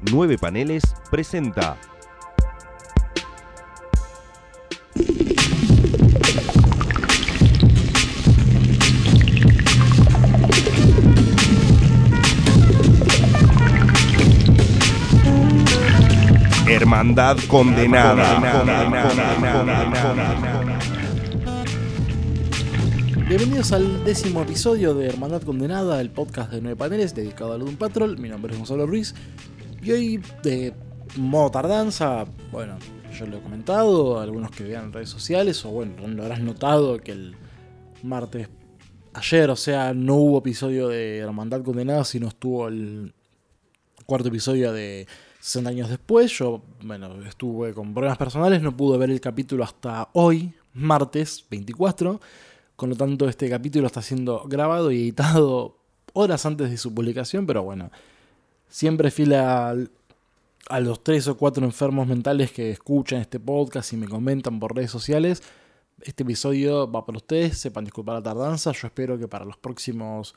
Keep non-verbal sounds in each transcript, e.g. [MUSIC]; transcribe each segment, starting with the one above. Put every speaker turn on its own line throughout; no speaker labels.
Nueve Paneles presenta. Hermandad condenada.
Bienvenidos al décimo episodio de Hermandad Condenada, el podcast de nueve paneles dedicado a Doom Patrol. Mi nombre es Gonzalo Ruiz. Y hoy, de modo tardanza, bueno, yo lo he comentado, algunos que vean redes sociales, o bueno, lo habrás notado que el martes, ayer, o sea, no hubo episodio de Hermandad Condenada, sino estuvo el cuarto episodio de 60 años después. Yo, bueno, estuve con problemas personales, no pude ver el capítulo hasta hoy, martes 24. Con lo tanto, este capítulo está siendo grabado y editado horas antes de su publicación, pero bueno, siempre fila a los tres o cuatro enfermos mentales que escuchan este podcast y me comentan por redes sociales. Este episodio va para ustedes, sepan disculpar la tardanza. Yo espero que para los próximos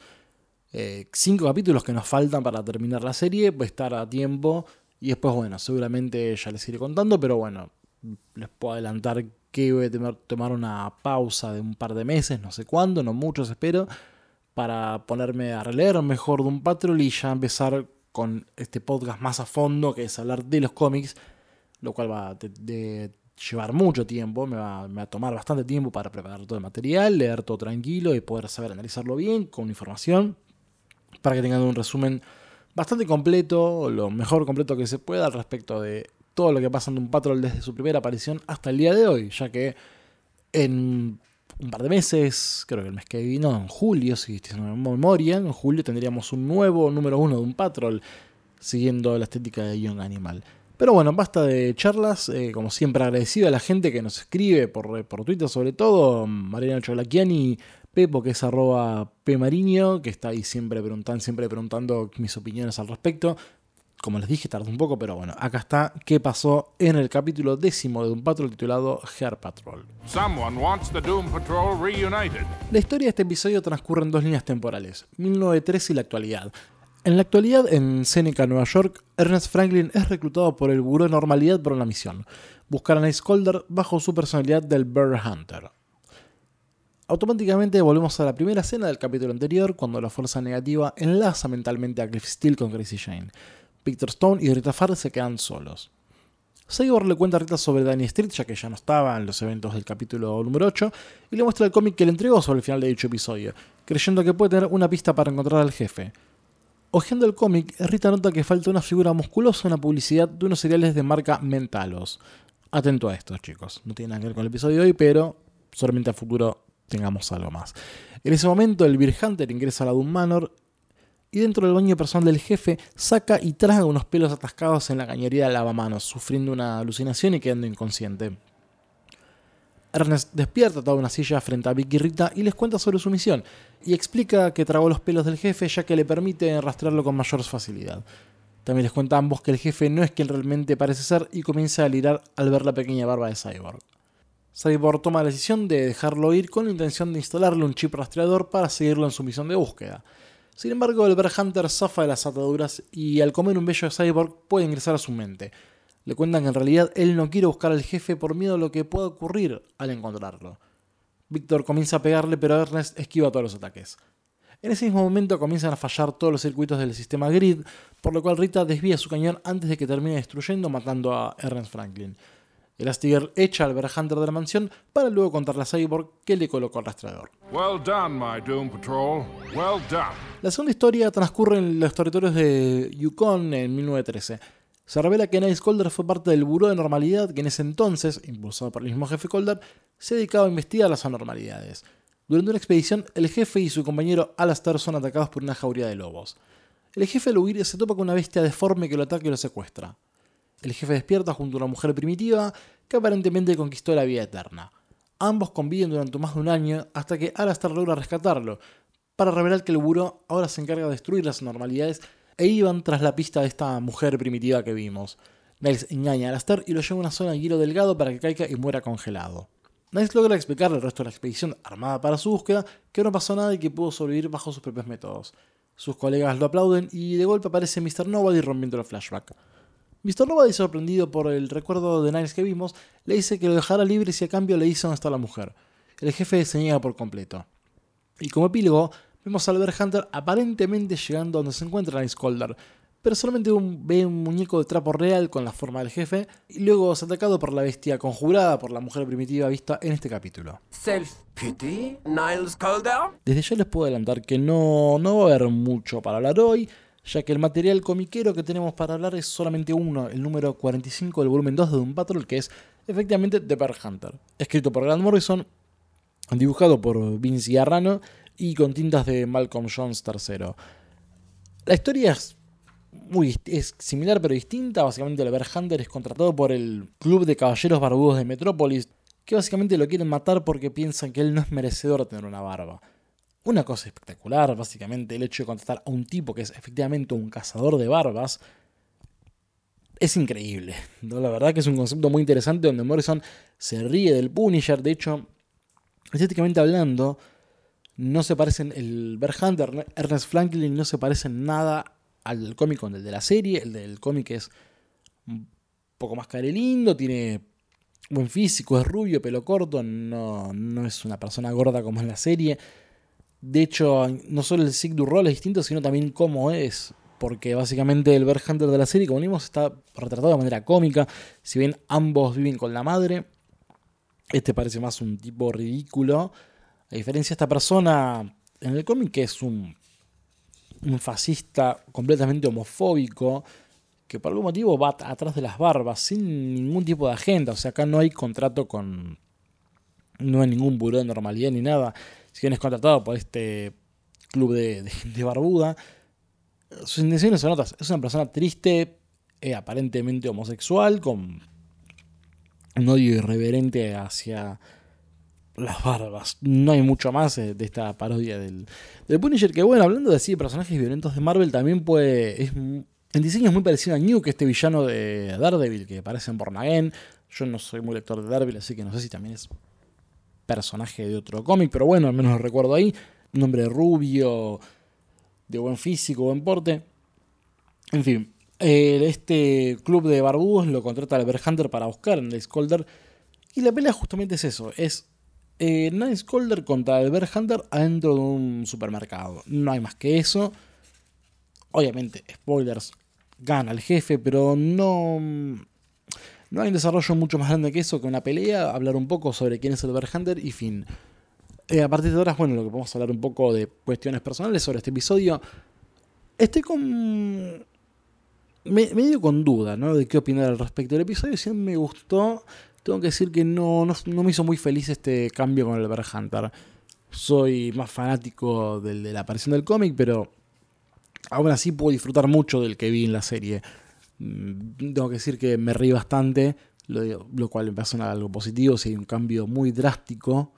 eh, cinco capítulos que nos faltan para terminar la serie, pues estar a tiempo. Y después, bueno, seguramente ya les iré contando, pero bueno, les puedo adelantar que voy a tomar una pausa de un par de meses, no sé cuándo, no muchos espero, para ponerme a releer mejor de un Patrol y ya empezar con este podcast más a fondo, que es hablar de los cómics, lo cual va a llevar mucho tiempo, me va, me va, a tomar bastante tiempo para preparar todo el material, leer todo tranquilo y poder saber analizarlo bien, con información, para que tengan un resumen bastante completo, lo mejor completo que se pueda al respecto de todo lo que pasa en un Patrol desde su primera aparición hasta el día de hoy, ya que en un par de meses, creo que el mes que vino, en julio, si estoy haciendo memoria, en julio tendríamos un nuevo número uno de un Patrol, siguiendo la estética de Young Animal. Pero bueno, basta de charlas, eh, como siempre agradecido a la gente que nos escribe por, por Twitter sobre todo, Mariana Cholakiani, Pepo, que es arroba Pmariño, que está ahí siempre preguntando, siempre preguntando mis opiniones al respecto como les dije, tardó un poco, pero bueno, acá está qué pasó en el capítulo décimo de Doom Patrol titulado Hair Patrol. La historia de este episodio transcurre en dos líneas temporales, 1913 y la actualidad. En la actualidad, en Seneca, Nueva York, Ernest Franklin es reclutado por el Buró de Normalidad para una misión, buscar a Nice Calder bajo su personalidad del Bear Hunter. Automáticamente volvemos a la primera escena del capítulo anterior, cuando la fuerza negativa enlaza mentalmente a Cliff Steele con Crazy Jane. Victor Stone y Rita Farr se quedan solos. Cyborg le cuenta a Rita sobre Danny Street, ya que ya no estaba en los eventos del capítulo número 8, y le muestra el cómic que le entregó sobre el final de dicho episodio, creyendo que puede tener una pista para encontrar al jefe. Ojeando el cómic, Rita nota que falta una figura musculosa en la publicidad de unos cereales de marca Mentalos. Atento a esto, chicos. No tiene nada que ver con el episodio de hoy, pero solamente a futuro tengamos algo más. En ese momento, el Beer Hunter ingresa a la Doom Manor y dentro del baño personal del jefe saca y traga unos pelos atascados en la cañería de lavamanos, sufriendo una alucinación y quedando inconsciente. Ernest despierta toda una silla frente a Vicky y Rita y les cuenta sobre su misión, y explica que tragó los pelos del jefe ya que le permite rastrearlo con mayor facilidad. También les cuenta a ambos que el jefe no es quien realmente parece ser y comienza a lirar al ver la pequeña barba de Cyborg. Cyborg toma la decisión de dejarlo ir con la intención de instalarle un chip rastreador para seguirlo en su misión de búsqueda. Sin embargo, el Hunter zafa de las ataduras y al comer un bello cyborg puede ingresar a su mente. Le cuentan que en realidad él no quiere buscar al jefe por miedo a lo que pueda ocurrir al encontrarlo. Víctor comienza a pegarle, pero Ernest esquiva todos los ataques. En ese mismo momento comienzan a fallar todos los circuitos del sistema Grid, por lo cual Rita desvía su cañón antes de que termine destruyendo matando a Ernest Franklin. Elastigirl echa al Hunter de la mansión para luego contarle a Cyborg que le colocó el rastreador. La segunda historia transcurre en los territorios de Yukon en 1913. Se revela que Nice Calder fue parte del Buró de Normalidad que en ese entonces, impulsado por el mismo jefe Calder, se dedicaba a investigar las anormalidades. Durante una expedición, el jefe y su compañero Alastair son atacados por una jauría de lobos. El jefe al huir se topa con una bestia deforme que lo ataca y lo secuestra. El jefe despierta junto a una mujer primitiva que aparentemente conquistó la vida eterna. Ambos conviven durante más de un año hasta que Alastair logra rescatarlo, para revelar que el buró ahora se encarga de destruir las normalidades e iban tras la pista de esta mujer primitiva que vimos. Niles engaña a Alastair y lo lleva a una zona de hielo delgado para que caiga y muera congelado. Niles logra explicarle al resto de la expedición armada para su búsqueda que no pasó nada y que pudo sobrevivir bajo sus propios métodos. Sus colegas lo aplauden y de golpe aparece Mr. Nobody rompiendo el flashback. Mr. Nobody, sorprendido por el recuerdo de Niles que vimos, le dice que lo dejará libre si a cambio le dice dónde está la mujer. El jefe se niega por completo. Y como epílogo, vemos al Bear Hunter aparentemente llegando donde se encuentra Niles Calder, pero solamente ve un muñeco de trapo real con la forma del jefe y luego es atacado por la bestia conjurada por la mujer primitiva vista en este capítulo.
Self-pity, Niles Calder?
Desde ya les puedo adelantar que no, no va a haber mucho para hablar hoy, ya que el material comiquero que tenemos para hablar es solamente uno, el número 45 del volumen 2 de Doom Patrol, que es efectivamente The Bear Hunter, escrito por Grant Morrison, dibujado por Vince Arrano y con tintas de Malcolm Jones III. La historia es muy es similar pero distinta. Básicamente, el Bear Hunter es contratado por el Club de Caballeros Barbudos de Metrópolis, que básicamente lo quieren matar porque piensan que él no es merecedor de tener una barba. Una cosa espectacular, básicamente, el hecho de contratar a un tipo que es efectivamente un cazador de barbas. Es increíble. ¿no? La verdad que es un concepto muy interesante donde Morrison se ríe del Punisher. De hecho, estéticamente hablando, no se parecen. El Bear Hunter, Ernest Franklin, no se parecen nada al cómic con el de la serie. El del cómic es un poco más lindo, tiene buen físico, es rubio, pelo corto, no, no es una persona gorda como en la serie. De hecho, no solo el Sig du Roll es distinto, sino también cómo es. Porque básicamente el Bear Hunter de la serie, como vimos, está retratado de manera cómica. Si bien ambos viven con la madre, este parece más un tipo ridículo. A diferencia de esta persona en el cómic, que es un un fascista completamente homofóbico que por algún motivo va atrás de las barbas sin ningún tipo de agenda. O sea, acá no hay contrato con. No hay ningún buró de normalidad ni nada. Si bien es contratado por este club de, barbuda, sus intenciones son otras. Es una persona triste, eh, aparentemente homosexual, con un odio irreverente hacia las barbas. No hay mucho más eh, de esta parodia del, Punisher. Que bueno, hablando de así de personajes violentos de Marvel, también puede. Es, el diseño es muy parecido a New, que este villano de Daredevil, que parece en Born Again. Yo no soy muy lector de Daredevil, así que no sé si también es personaje de otro cómic, pero bueno, al menos lo recuerdo ahí. Un hombre rubio, de buen físico, buen porte. En fin, este club de barbudos lo contrata al Hunter para buscar en el Scolder. Y la pelea justamente es eso, es eh, Calder contra el Bear Hunter adentro de un supermercado. No hay más que eso. Obviamente, spoilers, gana el jefe, pero no, no hay un desarrollo mucho más grande que eso, que una pelea, hablar un poco sobre quién es el Bear Hunter y fin. Eh, a partir de ahora, bueno, lo que podemos hablar un poco de cuestiones personales sobre este episodio. Estoy con. medio con duda, ¿no? De qué opinar al respecto del episodio. Si me gustó tengo que decir que no, no, me hizo muy feliz este cambio con el Bear Hunter. Soy más fanático del, de la aparición del cómic, pero aún así puedo disfrutar mucho del que vi en la serie. Mm, tengo que decir que me reí bastante, lo, lo cual me parece algo positivo. Si hay un cambio muy drástico,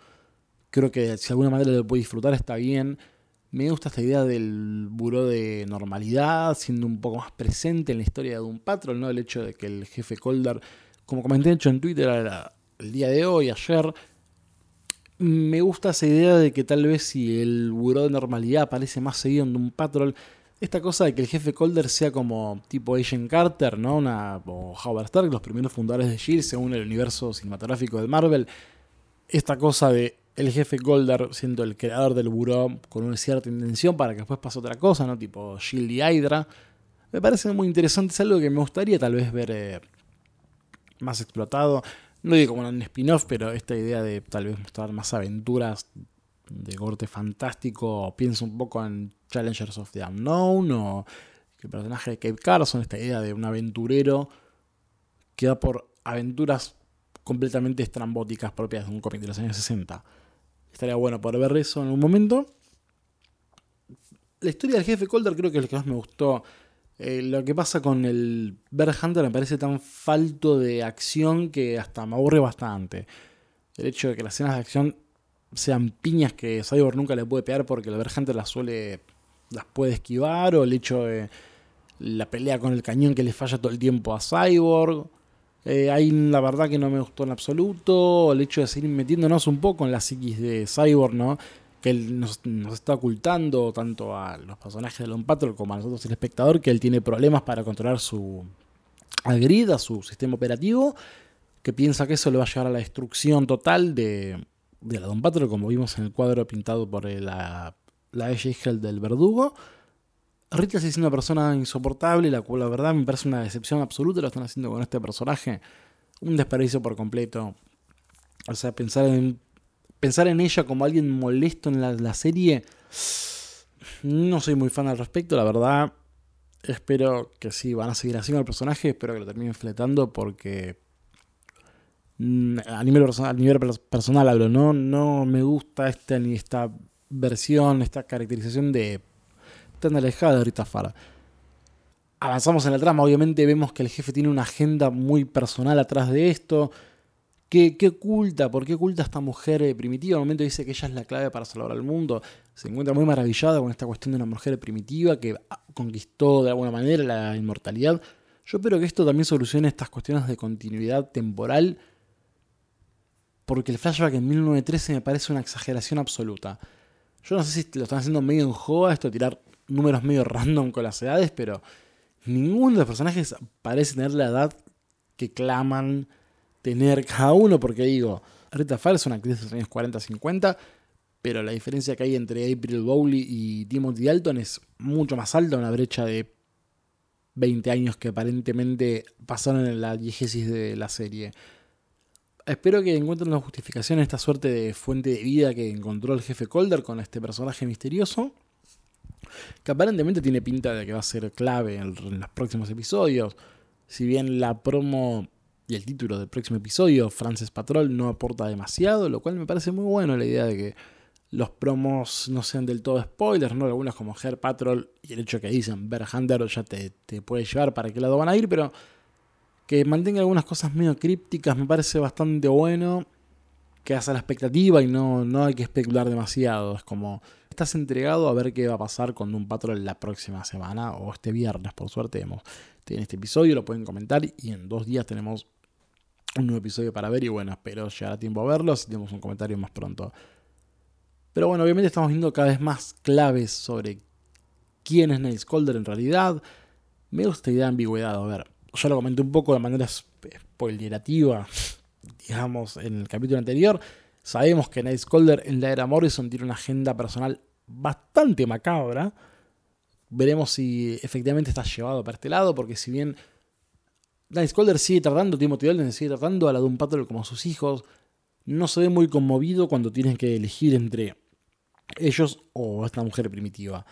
creo que si de alguna manera lo puedo disfrutar está bien. Me gusta esta idea del buró de normalidad, siendo un poco más presente en la historia de un patrón, ¿no? El hecho de que el jefe Colder como comenté hecho en Twitter el día de hoy, ayer, me gusta esa idea de que tal vez si el buró de normalidad aparece más seguido en un patrol, esta cosa de que el jefe Calder sea como tipo Agent Carter, ¿no? Una, o Howard Stark, los primeros fundadores de S.H.I.E.L.D. según el universo cinematográfico de Marvel. Esta cosa de el jefe Calder siendo el creador del buró con una cierta intención para que después pase otra cosa, ¿no? Tipo Shield y Hydra. Me parece muy interesante, es algo que me gustaría tal vez ver eh, más explotado. No digo como un spin-off, pero esta idea de tal vez mostrar más aventuras de corte fantástico. Pienso un poco en Challengers of the Unknown o el personaje de Cape Carson, esta idea de un aventurero que da por aventuras completamente estrambóticas propias de un cómic de los años 60. Estaría bueno poder ver eso en un momento. La historia del jefe Calder creo que es lo que más me gustó eh, lo que pasa con el Bear Hunter me parece tan falto de acción que hasta me aburre bastante. El hecho de que las escenas de acción sean piñas que Cyborg nunca le puede pegar porque el Bear Hunter las suele. las puede esquivar. O el hecho de la pelea con el cañón que le falla todo el tiempo a Cyborg. Eh, ahí la verdad que no me gustó en absoluto. El hecho de seguir metiéndonos un poco en la psiquis de Cyborg, ¿no? que él nos, está ocultando tanto a los personajes de Lone Patrol como a nosotros el espectador que él tiene problemas para controlar su, al grid, a su sistema operativo, que piensa que eso le va a llevar a la destrucción total de, de la Don Patrol, como vimos en el cuadro pintado por la, la Hell del verdugo. Rita es una persona insoportable, la cual la verdad me parece una decepción absoluta lo están haciendo con este personaje. Un desperdicio por completo. O sea, pensar en, pensar en ella como alguien molesto en la, la serie, no soy muy fan al respecto, la verdad. Espero que sí, van a seguir haciendo el personaje, espero que lo terminen fletando porque a nivel, personal, a nivel personal hablo, ¿no? no me gusta esta, ni esta versión, esta caracterización de tan alejada de Rita Farah. Avanzamos en la trama, obviamente vemos que el jefe tiene una agenda muy personal atrás de esto. ¿Qué, oculta? ¿Por qué oculta esta mujer eh, primitiva? En un momento dice que ella es la clave para salvar al mundo. Se encuentra muy maravillada con esta cuestión de una mujer primitiva que conquistó de alguna manera la inmortalidad. Yo espero que esto también solucione estas cuestiones de continuidad temporal. Porque el flashback en 1913 me parece una exageración absoluta. Yo no sé si lo están haciendo medio en joda esto de tirar números medio random con las edades, pero ninguno de los personajes parece tener la edad que claman tener cada uno, porque digo, Rita Farr es una actriz de los años 40-50, pero la diferencia que hay entre April Bowley y Timothy Dalton es mucho más alta, una brecha de 20 años que aparentemente pasaron en la diegesis de la serie. Espero que encuentren una justificación a esta suerte de fuente de vida que encontró el jefe Calder con este personaje misterioso, que aparentemente tiene pinta de que va a ser clave en, los próximos episodios. Si bien la promo y el título del próximo episodio, Frances Patrol, no aporta demasiado, lo cual me parece muy bueno la idea de que los promos no sean del todo spoilers, ¿no? Algunos como Hair Patrol y el hecho que dicen Bear Hunter ya te, te puede llevar para qué lado van a ir, pero que mantenga algunas cosas medio crípticas me parece bastante bueno. Que hace la expectativa y no, no hay que especular demasiado. Es como, estás entregado a ver qué va a pasar con un Patrol la próxima semana o este viernes, por suerte. Hemos, tienen este episodio, lo pueden comentar y en dos días tenemos un nuevo episodio para ver y bueno, espero llegar a tiempo a verlo si tenemos un comentario más pronto. Pero bueno, obviamente estamos viendo cada vez más claves sobre quién es Niles Calder en realidad. Me gusta idea de ambigüedad, a ver, yo lo comenté un poco de manera spoilerativa, [LAUGHS] digamos, en el capítulo anterior. Sabemos que Niles Calder en la era Morrison tiene una agenda personal bastante macabra. Veremos si efectivamente está llevado para este lado, porque si bien Calder sigue tratando, Timothy Dalton sigue tratando a la Doom Patrol como a sus hijos. No se ve muy conmovido cuando tienen que elegir entre ellos o esta mujer primitiva.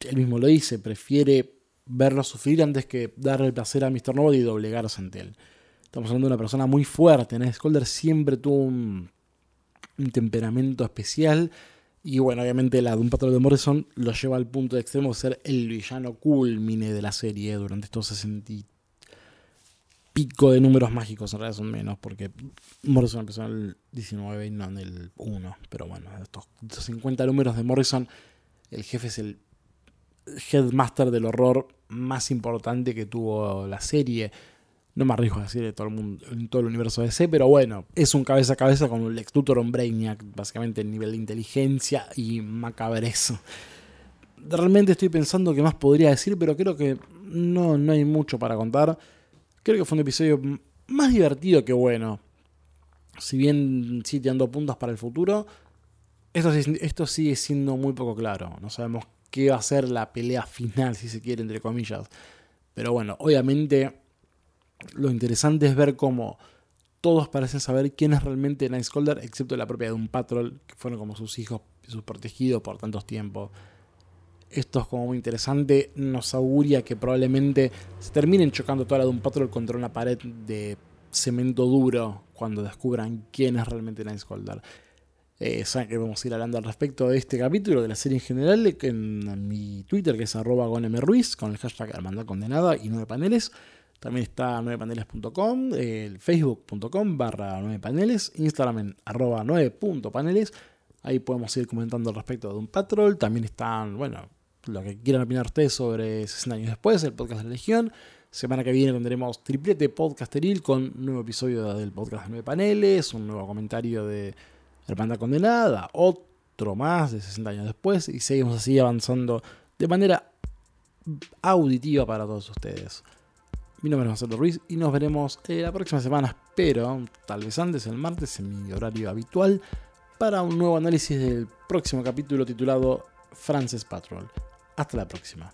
Él mismo lo dice, prefiere verlo sufrir antes que darle el placer a Mr. Nobody y doblegarse ante él. Estamos hablando de una persona muy fuerte. Calder siempre tuvo un, temperamento especial. Y bueno, obviamente la Doom Patrol de Morrison lo lleva al punto de extremo de ser el villano culmine de la serie durante estos 60 pico de números mágicos, en realidad son menos, porque Morrison empezó en el 19 y no en el 1. Pero bueno, estos, 50 números de Morrison, el jefe es el headmaster del horror más importante que tuvo la serie. No me arriesgo a decir de todo el mundo, en todo el universo DC, pero bueno, es un cabeza a cabeza con un Lex Luthor, un básicamente el nivel de inteligencia y macabrezo. Realmente estoy pensando qué más podría decir, pero creo que no, no hay mucho para contar. Creo que fue un episodio más divertido que bueno. Si bien sigue dando puntos para el futuro, esto, esto sigue siendo muy poco claro. No sabemos qué va a ser la pelea final, si se quiere, entre comillas. Pero bueno, obviamente lo interesante es ver cómo todos parecen saber quién es realmente Nice Calder, excepto la propia de Patrol, que fueron como sus hijos, sus protegidos por tantos tiempos. Esto es como muy interesante, nos auguria que probablemente se terminen chocando toda la de Patrol contra una pared de cemento duro cuando descubran quién es realmente Nice Calder. Eh, saben que vamos a ir hablando al respecto de este capítulo, de la serie en general, en, mi Twitter, que es arroba Ruiz, con el hashtag Hermandad Condenada y 9 paneles. También está 9paneles.com, el facebook.com barra 9 paneles, Instagram en arroba 9.paneles. Ahí podemos ir comentando al respecto de un patrol. También están, bueno, lo que quieran opinar ustedes sobre 60 años después, el podcast de la Legión. Semana que viene tendremos triplete podcasteril con un nuevo episodio del podcast de 9 paneles, un nuevo comentario de Hermandad Condenada, otro más de 60 años después, y seguimos así avanzando de manera auditiva para todos ustedes. Mi nombre es Gonzalo Ruiz y nos veremos eh, la próxima semana, espero, tal vez antes, el martes, en mi horario habitual, para un nuevo análisis del próximo capítulo titulado Frances Patrol. Hasta la próxima.